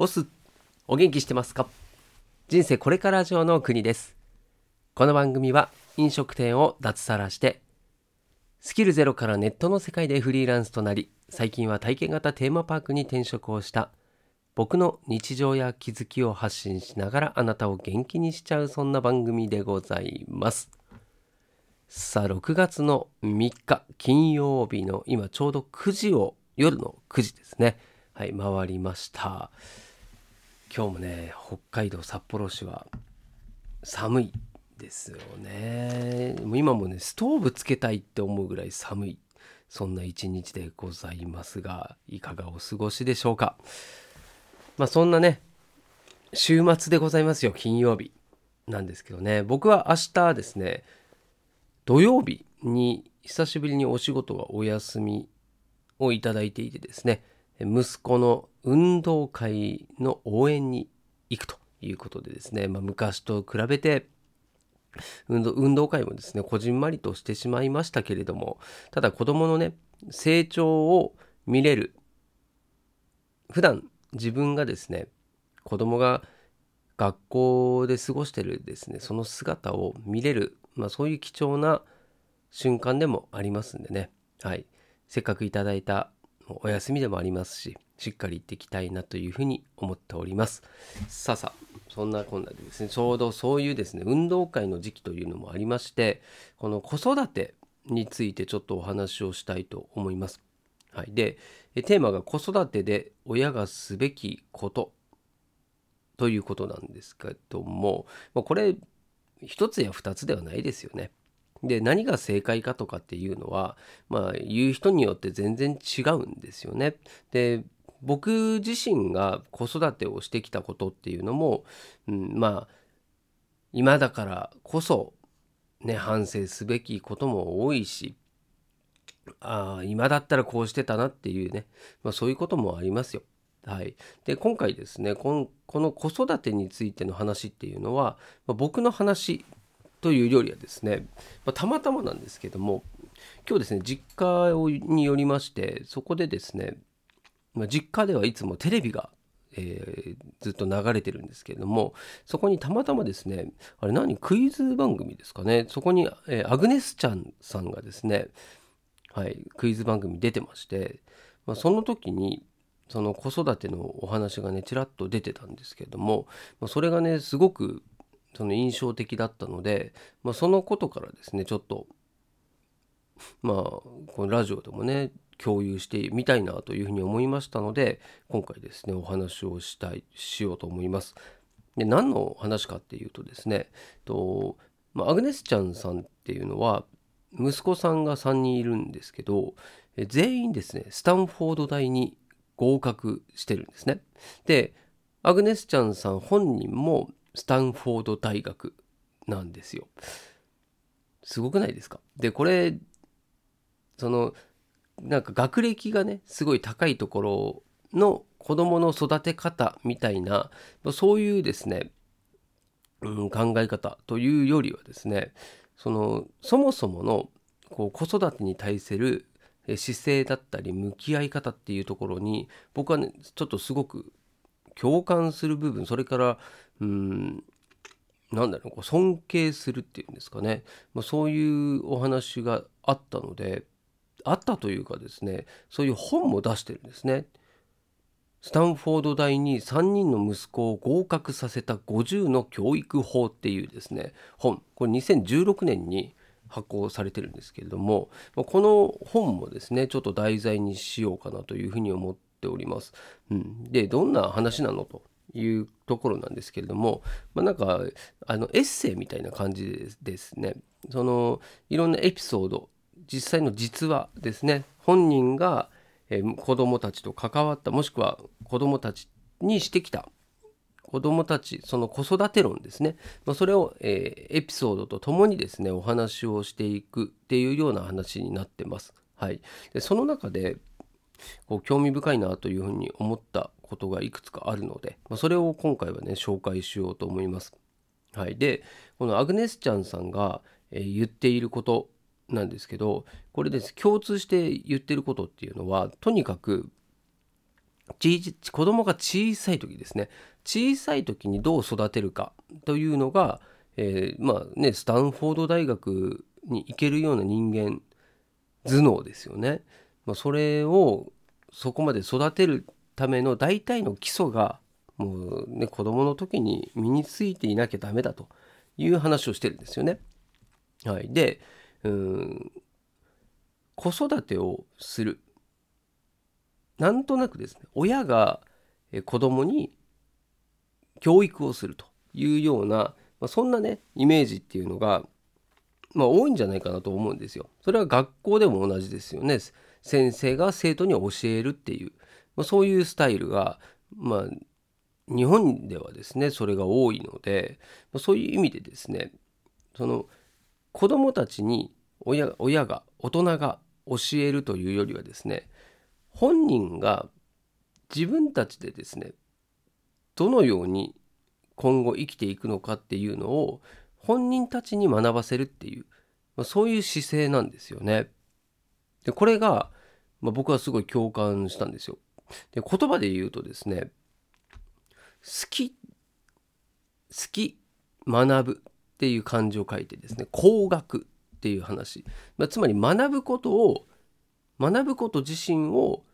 オス、お元気してますか？人生これから上の国です。この番組は飲食店を脱サラして、スキルゼロからネットの世界でフリーランスとなり、最近は体験型テーマパークに転職をした、僕の日常や気づきを発信しながらあなたを元気にしちゃうそんな番組でございます。さあ、6月の3日金曜日の今ちょうど9時を、夜の9時ですね。はい、回りました。今日もね、北海道札幌市は寒いですよね。もう今もね、ストーブつけたいって思うぐらい寒い。そんな一日でございますが、いかがお過ごしでしょうか。まあそんなね、週末でございますよ、金曜日なんですけどね。僕は明日ですね、土曜日に久しぶりにお仕事がお休みをいただいていてですね、息子の運動会の応援に行くということでですね、まあ、昔と比べて運動運動会もですねこじんまりとしてしまいましたけれどもただ子どものね成長を見れる普段自分がですね子供が学校で過ごしてるですねその姿を見れる、まあ、そういう貴重な瞬間でもありますんでね、はい、せっかくいただいたお休みでもありますししっかり行っていきたいなというふうに思っておりますさあさあそんなこんなでですねちょうどそういうですね運動会の時期というのもありましてこの子育てについてちょっとお話をしたいと思いますはい、でテーマが子育てで親がすべきことということなんですけども、まあ、これ一つや二つではないですよね。で何が正解かとかっていうのはまあ言う人によって全然違うんですよね。で僕自身が子育てをしてきたことっていうのも、うん、まあ今だからこそね反省すべきことも多いしああ今だったらこうしてたなっていうね、まあ、そういうこともありますよ。はい、で今回ですねこのこの子育てについての話っていうのは、まあ、僕の話というよりはですね、まあ、たまたまなんですけども今日ですね実家によりましてそこでですね、実家ではいつもテレビがえー、ずっと流れてるんですけれどもそこにたまたまですねあれ何クイズ番組ですかねそこに、えー、アグネスちゃんさんがですねはい、クイズ番組出てまして、まあ、その時にその子育てのお話がねちらっと出てたんですけれども、まあ、それがねすごくその印象的だったので、まあ、そのことからですねちょっとまあこのラジオでもね共有してみたいなというふうに思いましたので今回ですねお話をしたいしようと思います。で何の話かっていうとですねと、まあ、アグネスちゃんさんっていうのは息子さんが3人いるんですけど全員ですねスタンフォード大に合格してるんですね。でアグネスちゃんさん本人もスタンフォード大学なんですよ。すごくないですか？でこれそのなんか学歴がねすごい高いところの子どもの育て方みたいなそういうですね、うん、考え方というよりはですねそのそもそものこう子育てに対する姿勢だったり向き合い方っていうところに僕はねちょっとすごく共感する部分それからうんなんだろうこう尊敬するっていうんですかね、まあ、そういうお話があったのであったというかですねそういう本も出してるんですね。スタンフォード大に3人の息子を合格させた50の教育法っていうですね本これ2016年に発行されてるんですけれどもこの本もですねちょっと題材にしようかなというふうに思っております。うん、でどんな話なのというところなんですけれども、まあ、なんかあのエッセイみたいな感じですねそのいろんなエピソード実際の実話ですね本人がえー、子どもたちと関わったもしくは子どもたちにしてきた子どもたちその子育て論ですね、まあ、それを、えー、エピソードとともにですねお話をしていくっていうような話になってます。はい、でその中でこう興味深いなというふうに思ったことがいくつかあるので、まあ、それを今回はね紹介しようと思います。はい、でこのアグネスちゃんさんが、えー、言っていることなんですけどこれです共通して言ってることっていうのはとにかく子供が小さい時ですね小さい時にどう育てるかというのが、えー、まあねスタンフォード大学に行けるような人間頭脳ですよね。まあ、それをそこまで育てるための大体の基礎がもうね子供の時に身についていなきゃダメだという話をしてるんですよね。はい、でうん子育てをするなんとなくですね親が子供に教育をするというような、まあ、そんなねイメージっていうのが、まあ、多いんじゃないかなと思うんですよ。それは学校でも同じですよね。先生が生徒に教えるっていう、まあ、そういうスタイルが、まあ、日本ではですねそれが多いので、まあ、そういう意味でですねその子供たちに親親が大人が教えるというよりはですね本人が自分たちでですねどのように今後生きていくのかっていうのを本人たちに学ばせるっていう、まあ、そういう姿勢なんですよね。でこれが、まあ、僕はすごい共感したんですよ。で言葉で言うとですね好き好き学ぶっていう漢字を書いてですね工学っていう話、まあ、つまり学ぶことを学ぶこと自身を好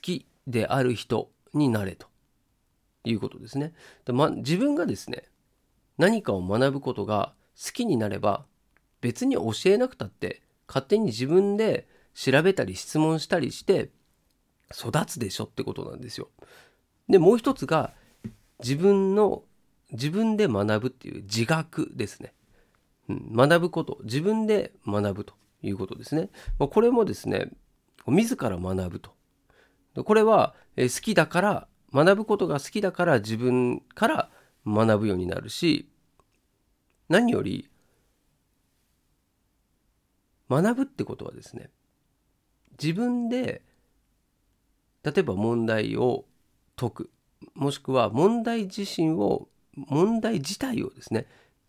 きである人になれということですね。でま、自分がですね何かを学ぶことが好きになれば別に教えなくたって勝手に自分で調べたり質問したりして育つでしょってことなんですよ。でもう一つが自分の自分で学ぶっていう自学ですね。うん、学ぶこと自分で学ぶということですね。まあ、これもですね自ら学ぶと。これはえ好きだから学ぶことが好きだから自分から学ぶようになるし何より学ぶってことはですね自分で例えば問題を解くもしくは問題自身を問題自体をですね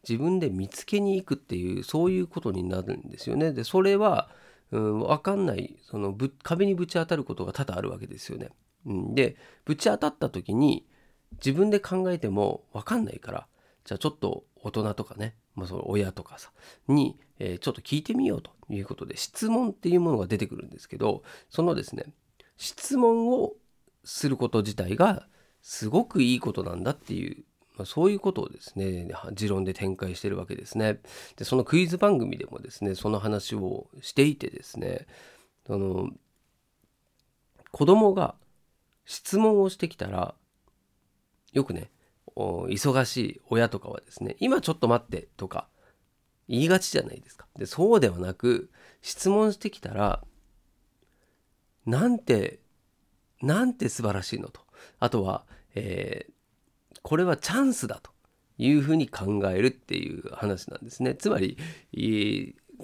自分で見つけに行くっていうそういうことになるんですよね。でそれは、うん、分かんないそのぶ壁にぶち当たることが多々あるわけですよね。うん、でぶち当たった時に自分で考えても分かんないからじゃあちょっと大人とかね、まあ、その親とかさに、えー、ちょっと聞いてみようということで質問っていうものが出てくるんですけどそのですね質問をすること自体がすごくいいことなんだっていう、ま、そういうことをですね持論で展開してるわけですね。でそのクイズ番組でもですねその話をしていてですねあの子供が質問をしてきたらよくね忙しい親とかはですね今ちょっと待ってとか言いがちじゃないですか。でそうではなく質問してきたらなんてなんて素晴らしいのとあとは、えー、これはチャンスだというふうに考えるっていう話なんですね。つまり、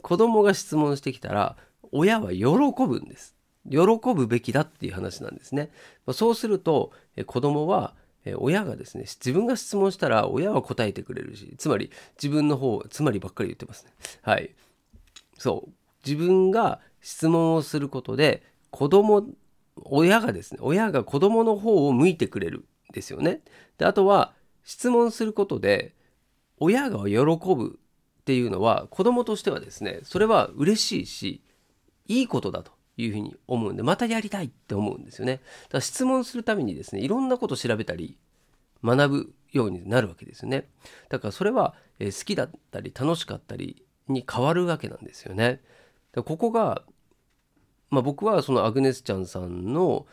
子供が質問してきたら親は喜ぶんです。喜ぶべきだっていう話なんですね。そうすると子供は親がですね自分が質問したら親は答えてくれるしつまり自分の方つまりばっかり言ってますね。はいそう自分が質問をすることで子供親がですね親が子供の方を向いてくれるですよね。であとは質問することで親が喜ぶっていうのは子供としてはですねそれは嬉しいしいいことだというふうに思うんでまたやりたいって思うんですよね。だから質問するためにですねいろんなこと調べたり学ぶようになるわけですよね。だからそれは好きだったり楽しかったりに変わるわけなんですよね。ここがまあ、僕はそのアグネスちゃんさんの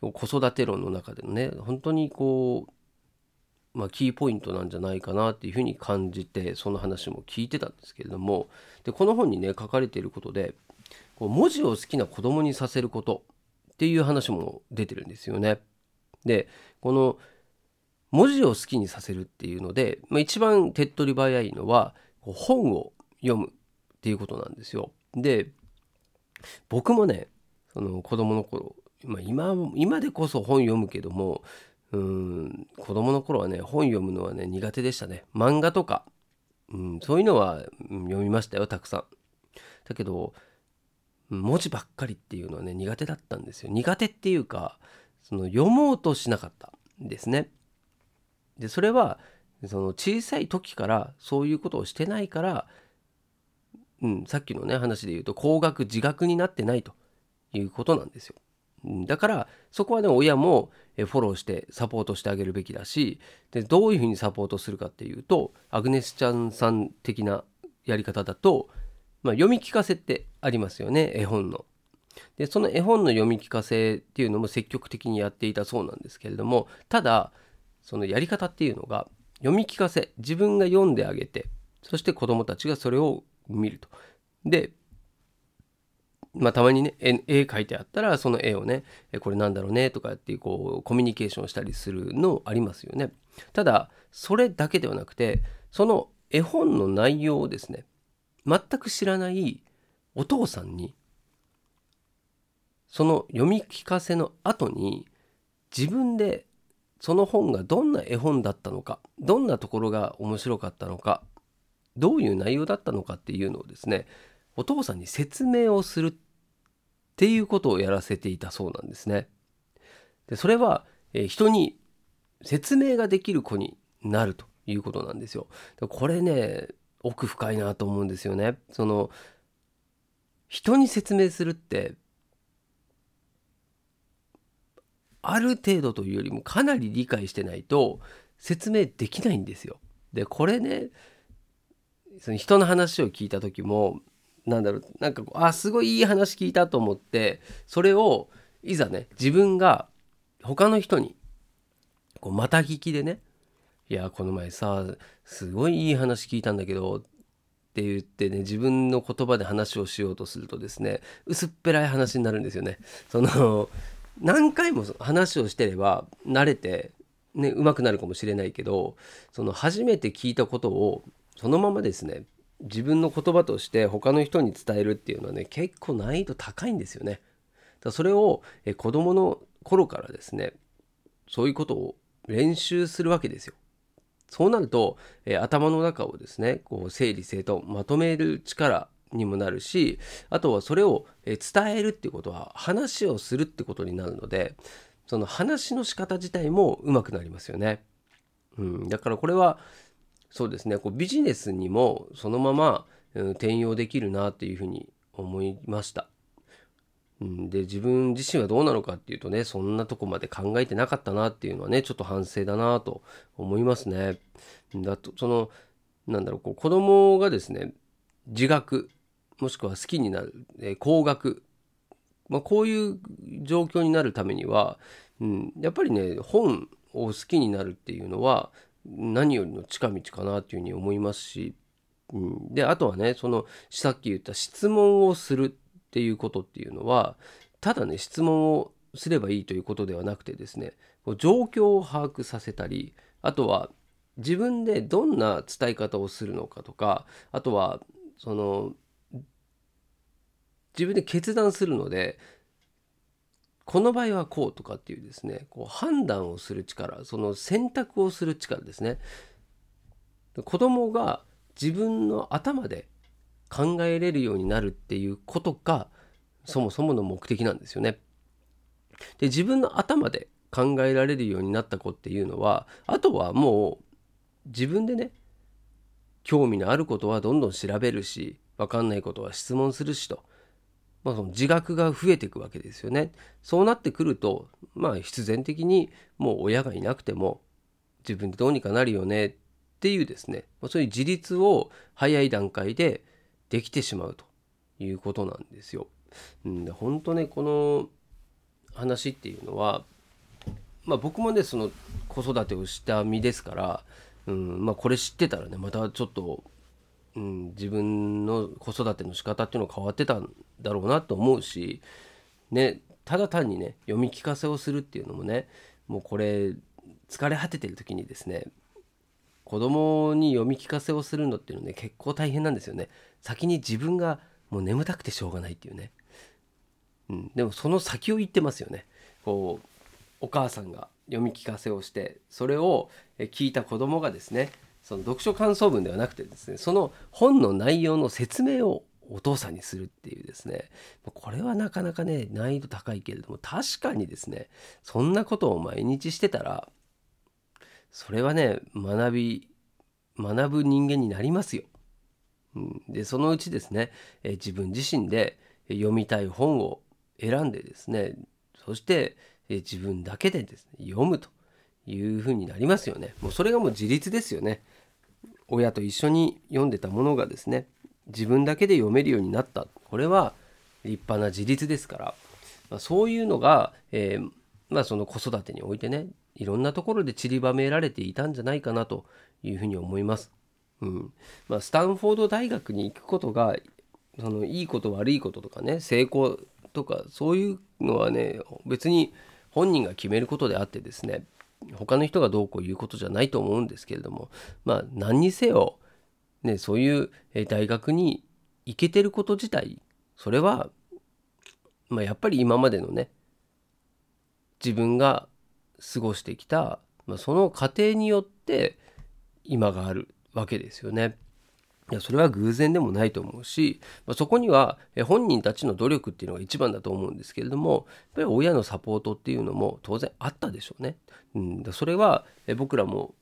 子育て論の中でのね本当にこう、まあ、キーポイントなんじゃないかなっていうふうに感じてその話も聞いてたんですけれどもでこの本にね書かれていることでこう文字を好きな子供にさせることっていう話も出てるんですよね。でこの文字を好きにさせるっていうので、まあ、一番手っ取り早いのは本を読むっていうことなんですよ。で僕もねその子供の頃、まあ今、今でこそ本読むけどもうん子供の頃はね本読むのはね苦手でしたね漫画とか、うん、そういうのは読みましたよたくさんだけど文字ばっかりっていうのはね苦手だったんですよ苦手っていうかその読もうとしなかったんですね。でそれはその小さい時からそういうことをしてないから、うん、さっきのね話で言うと高額自学になってないということなんですよ。だからそこはね親もフォローしてサポートしてあげるべきだしでどういうふうにサポートするかっていうとアグネスちゃんさん的なやり方だと、まあ、読み聞かせってありますよね絵本の。でその絵本の読み聞かせっていうのも積極的にやっていたそうなんですけれどもただそのやり方っていうのが読み聞かせ自分が読んであげてそして子どもたちがそれを見ると。でまあ、たまにね絵描いてあったらその絵をねこれなんだろうねとかってこうコミュニケーションしたりするのありますよね。ただそれだけではなくてその絵本の内容をですね全く知らないお父さんにその読み聞かせの後に自分でその本がどんな絵本だったのかどんなところが面白かったのかどういう内容だったのかっていうのをですねお父さんに説明をするっていうことをやらせていたそうなんですね。でそれは、え人に説明ができる子になるということなんですよ。これね奥深いなと思うんですよね。その人に説明するってある程度というよりもかなり理解してないと説明できないんですよ。でこれねその人の話を聞いた時もなんだろうなんかあすごいいい話聞いたと思ってそれをいざね自分が他の人にこうまた聞きでね「いやこの前さすごいいい話聞いたんだけど」って言ってね自分の言葉で話をしようとするとですね薄っぺらい話になるんですよね。その何回も話をしてれば慣れてね上手くなるかもしれないけどその初めて聞いたことをそのままですね自分の言葉として他の人に伝えるっていうのはね結構難易度高いんですよね。だそれをえ子供の頃からですねそういうことを練習するわけですよ。そうなると、え頭の中をですねこう整理整頓まとめる力にもなるしあとはそれを伝えるっていうことは話をするってことになるのでその話の仕方自体もうまくなりますよね。うん、だからこれはそうですねこうビジネスにもそのまま、うん、転用できるなっていうふうに思いました。うん、で自分自身はどうなのかっていうとねそんなとこまで考えてなかったなっていうのはねちょっと反省だなと思いますね。だとそのなんだろうこう子供がですね自学もしくは好きになる、えー、高額、まあ、こういう状況になるためには、うん、やっぱりね本を好きになるっていうのは何よりの近道かなっていうふうに思いますし、うん、であとはねそのさっき言った質問をするっていうことっていうのはただね質問をすればいいということではなくてですね状況を把握させたりあとは自分でどんな伝え方をするのかとかあとはその自分で決断するのでこの場合はこうとかっていうですねこう判断をする力その選択をする力ですね子供が自分の頭で考えれるようになるっていうことがそもそもの目的なんですよね。で自分の頭で考えられるようになった子っていうのはあとはもう自分でね興味のあることはどんどん調べるし分かんないことは質問するしとまあ、その自覚が増えていくわけですよね。そうなってくると、まあ、必然的にもう親がいなくても自分でどうにかなるよねっていうですね、まあ、そういう自立を早い段階でできてしまうということなんですよ。うん、で本当ねこの話っていうのは、まあ、僕もねその子育てをした身ですから、うんまあ、これ知ってたらねまたちょっとうん、自分の子育ての仕方っていうのは変わってたんだろうなと思うし、ね、ただ単にね読み聞かせをするっていうのもねもうこれ疲れ果ててる時にですね子供に読み聞かせをするのっていうのね結構大変なんですよね。先に自分がもう眠たくてしょうがないっていうね、うん、でもその先を言ってますよね。こうお母さんが読み聞かせをしてそれを聞いた子供がですねその読書感想文ではなくてですねその本の内容の説明をお父さんにするっていうですねこれはなかなかね難易度高いけれども確かにですねそんなことを毎日してたらそれはね学び学ぶ人間になりますよ。でそのうちですね、え自分自身で読みたい本を選んでですねそして、え自分だけでですね読むというふうになりますよね。もうそれがもう自立ですよね。親と一緒に読んでたものがですね自分だけで読めるようになったこれは立派な自立ですから、まあ、そういうのが、えー、まあ、その子育てにおいてねいろんなところで散りばめられていたんじゃないかなというふうに思います。うんまあ、スタンフォード大学に行くことがそのいいこと悪いこととかね成功とかそういうのはね別に本人が決めることであってですね他の人がどうこう言うことじゃないと思うんですけれどもまあ何にせよ、ね、そういう大学に行けてること自体それは、まあ、やっぱり今までのね自分が過ごしてきた、まあ、その過程によって今があるわけですよね。いやそれは偶然でもないと思うし、まあ、そこには本人たちの努力っていうのが一番だと思うんですけれどもやっぱり親のサポートっていうのも当然あったでしょうね。うん、それは僕らも、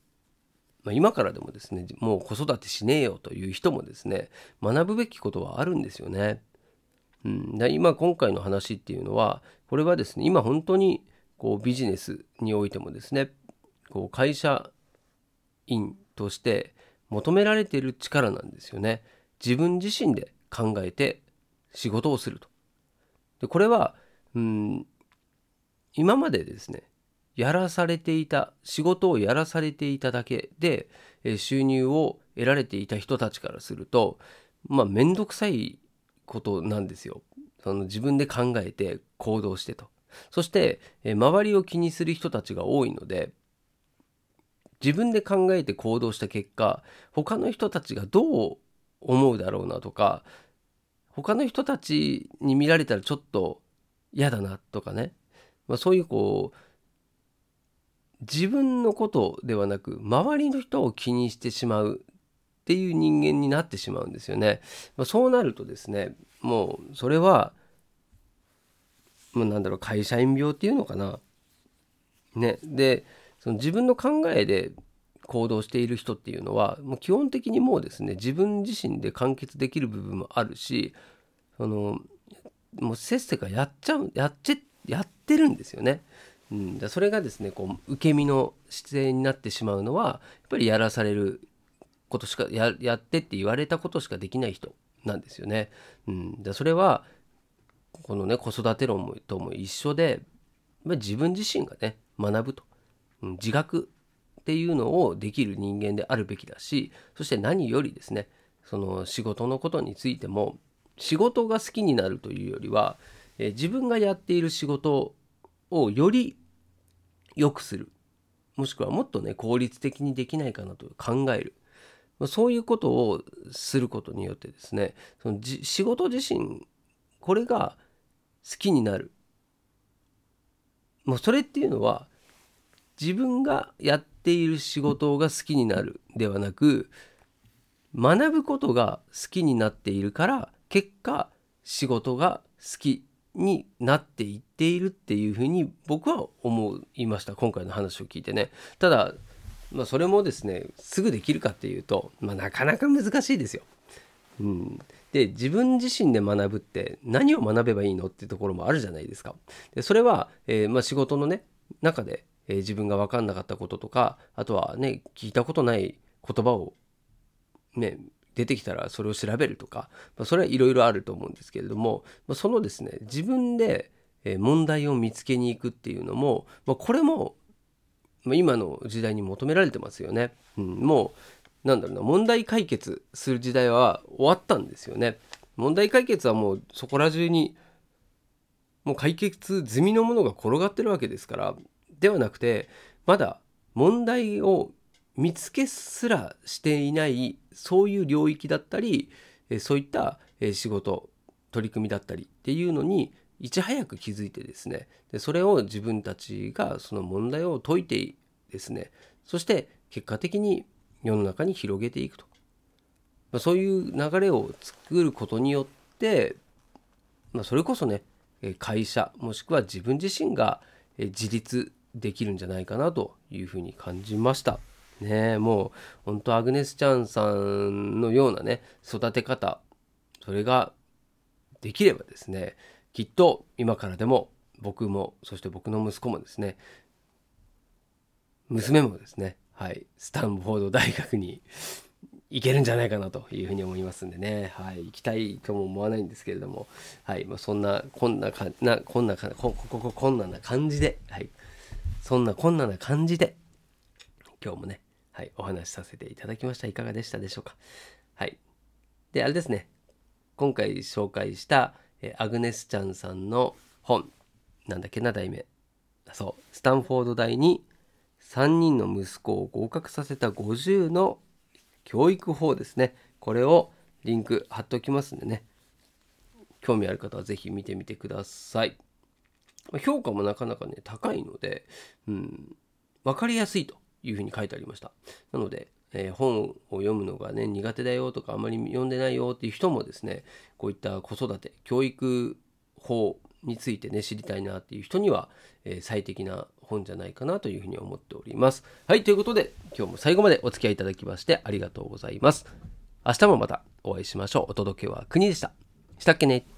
まあ、今からでもですねもう子育てしねえよという人もですね学ぶべきことはあるんですよね。うん、で今今回の話っていうのはこれはですね今本当にこうビジネスにおいてもですねこう会社員として求められている力なんですよね。自分自身で考えて仕事をすると。でこれはうん今までですねやらされていた仕事をやらされていただけでえ収入を得られていた人たちからするとまあ面倒くさいことなんですよ。その自分で考えて行動してと。そしてえ周りを気にする人たちが多いので自分で考えて行動した結果他の人たちがどう思うだろうなとか他の人たちに見られたらちょっと嫌だなとかね、まあ、そういうこう自分のことではなく周りの人を気にしてしまうっていう人間になってしまうんですよね。まあ、そうなるとですねもうそれはもうなんだろう会社員病っていうのかな。ね、でその自分の考えで行動している人っていうのはもう基本的にもうですね自分自身で完結できる部分もあるしそのもうせっせかやっちゃうやっちやってるんですよね。うん、それがですねこう受け身の姿勢になってしまうのはやっぱりやらされることしかやってって言われたことしかできない人なんですよね。うん、それはこのね子育て論とも一緒でま自分自身がね学ぶと自覚っていうのをできる人間であるべきだしそして何よりですねその仕事のことについても仕事が好きになるというよりは、え自分がやっている仕事をより良くするもしくはもっとね効率的にできないかなと考えるそういうことをすることによってですねその仕事自身これが好きになる。もうそれっていうのは自分がやっている仕事が好きになるではなく学ぶことが好きになっているから結果仕事が好きになっていっているっていうふうに僕は思いました今回の話を聞いてねただ、まあ、それもですねすぐできるかっていうと、まあ、なかなか難しいですよ。うん、で自分自身で学ぶって何を学べばいいのっていうところもあるじゃないですか。でそれは、えー、まあ、仕事のね中でえー、自分が分かんなかったこととかあとはね聞いたことない言葉をね出てきたらそれを調べるとか、まあ、それはいろいろあると思うんですけれども、まあ、そのですね自分で問題を見つけに行くっていうのも、まあ、これも、今の時代に求められてますよね。うん、もうなんだろうな問題解決する時代は終わったんですよね。問題解決はもうそこら中にもう解決済みのものが転がってるわけですからではなくてまだ問題を見つけすらしていないそういう領域だったりそういった仕事取り組みだったりっていうのにいち早く気づいてですねでそれを自分たちがその問題を解いてですねそして結果的に世の中に広げていくと、まそういう流れを作ることによって、まあ、それこそね会社もしくは自分自身が自立できるんじゃないかなというふうに感じました。ねもう本当アグネス・チャンさんのようなね育て方それができればですねきっと今からでも僕もそして僕の息子もですね娘もですねはいスタンフォード大学に行けるんじゃないかなというふうに思いますんでね、はい、行きたいとも思わないんですけれども、はいまあ、そんなこんなかなこんなかここここんなな感じで、はい、そんなこんなな感じで今日もね、はい、お話しさせていただきました。いかがでしたでしょうか？はい。であれですね。今回紹介したえアグネス・ちゃんさんの本。なんだっけな題名。そう。スタンフォード大に3人の息子を合格させた50の教育法ですね。これをリンク貼っておきますんでね。興味ある方は是非見てみてください。評価もなかなかね高いので、うん、分かりやすいというふうに書いてありましたなので、えー、本を読むのがね苦手だよとかあまり読んでないよっていう人もですねこういった子育て教育法についてね知りたいなっていう人には、えー、最適な本じゃないかなというふうに思っております。はい、ということで今日も最後までお付き合いいただきましてありがとうございます。明日もまたお会いしましょう。お届けは国でした。したっけね